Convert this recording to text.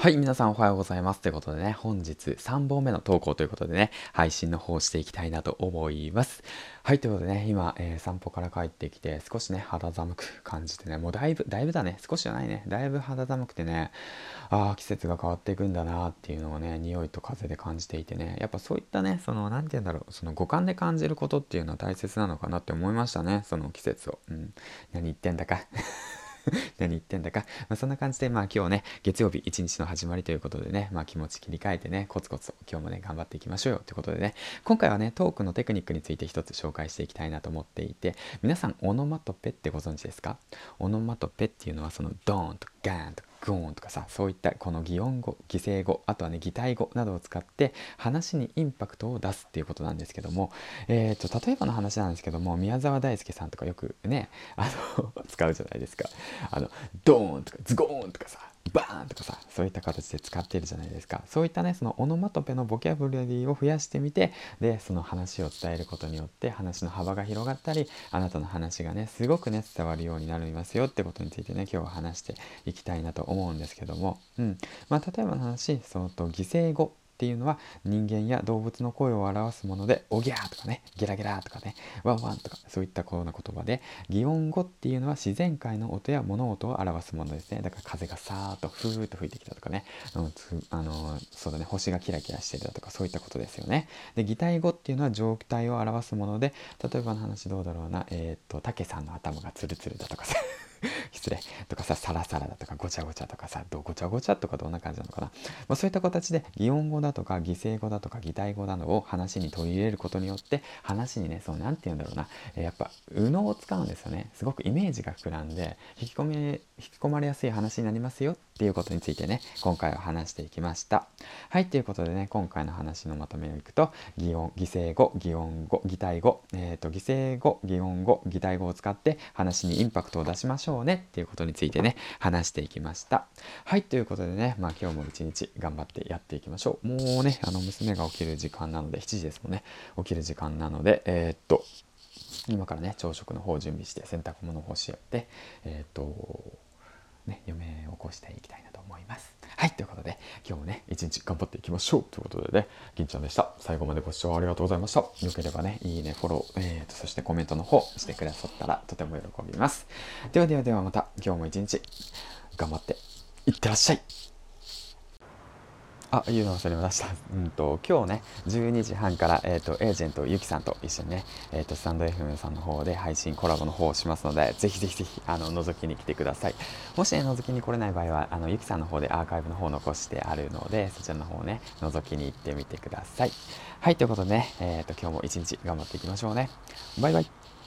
はい、皆さんおはようございます。ということでね、本日3本目の投稿ということでね、配信の方していきたいなと思います。はい、ということでね、今、えー、散歩から帰ってきて、少しね、肌寒く感じてね、もうだいぶ、だいぶだね、少しじゃないね、だいぶ肌寒くてね、ああ、季節が変わっていくんだなっていうのをね、匂いと風で感じていてね、やっぱそういったね、その、なんて言うんだろう、その五感で感じることっていうのは大切なのかなって思いましたね、その季節を。うん、何言ってんだか。何言ってんだか。まあ、そんな感じで、まあ今日ね、月曜日一日の始まりということでね、まあ気持ち切り替えてね、コツコツ今日もね、頑張っていきましょうよということでね、今回はね、トークのテクニックについて一つ紹介していきたいなと思っていて、皆さん、オノマトペってご存知ですか？オノマトペっていうのはそのドーンとガーンとグーンとかさそういったこの擬音語擬声語あとはね擬態語などを使って話にインパクトを出すっていうことなんですけども、えーと、例えばの話なんですけども宮沢大輔さんとかよくねあの 使うじゃないですか。あのドーンとかズゴーンとかさバーンとかさそういった形で使っているじゃないですか。そういったねそのオノマトペのボキャブラリーを増やしてみてでその話を伝えることによって話の幅が広がったりあなたの話がねすごくね伝わるようになりますよってことについてね今日は話していきたいなと思うんですけども、うん。まあ、例えばの話その犠牲語。っていうのは人間や動物の声を表すもので、おぎゃーとかね、ゲラゲラとかね、ワンワンとか、そういったこうな言葉で、擬音語っていうのは自然界の音や物音を表すものですね。だから風がさーっとふーっと吹いてきたとかね、あのそうだね、星がキラキラしてるだとか、そういったことですよね。で、擬態語っていうのは状態を表すもので、例えばの話どうだろうな、えっ、ー、と、竹さんの頭がツルツルだとかさ、失礼。とかさサラサラだとかごちゃごちゃとかさどごちゃごちゃとかどんな感じなのかな、まあ、そういった形で擬音語だとか擬声語だとか擬態語などを話に取り入れることによって話にねそう何て言うんだろうな、え、やっぱ右脳を使うんですよね。すごくイメージが膨らんで引き込み引き込まれやすい話になりますよっていうことについてね今回は話していきました。はいということでね今回の話のまとめをいくと擬音擬声語擬音語擬態語。えっ、ー、と擬声語擬音語擬態語を使って話にインパクトを出しましょう。ねっていうことについてね話していきました。はいということでねまあ今日も一日頑張ってやっていきましょう。もうねあの娘が起きる時間なので7時ですもんね。起きる時間なのでえー、っと今からね朝食の方を準備して洗濯物干しやってえー、っとね嫁を起こしていきたいなと思いますはいということで今日もね一日頑張っていきましょうということでね銀ちゃんでした。最後までご視聴ありがとうございました。よければねいいねフォロー、えーと、そしてコメントの方してくださったらとても喜びます。ではではではまた今日も一日頑張っていってらっしゃい。あ、言うの忘れました。うんと、今日ね、12時半から、えっ、ー、と、エージェントゆきさんと一緒にね、えっ、ー、と、スタンド FM さんの方で配信コラボの方をしますので、ぜひぜひぜひ、あの、覗きに来てください。もしね、覗きに来れない場合は、あの、ゆきさんの方でアーカイブの方を残してあるので、そちらの方をね、覗きに行ってみてください。はい、ということでね、えっ、ー、と、今日も一日頑張っていきましょうね。バイバイ。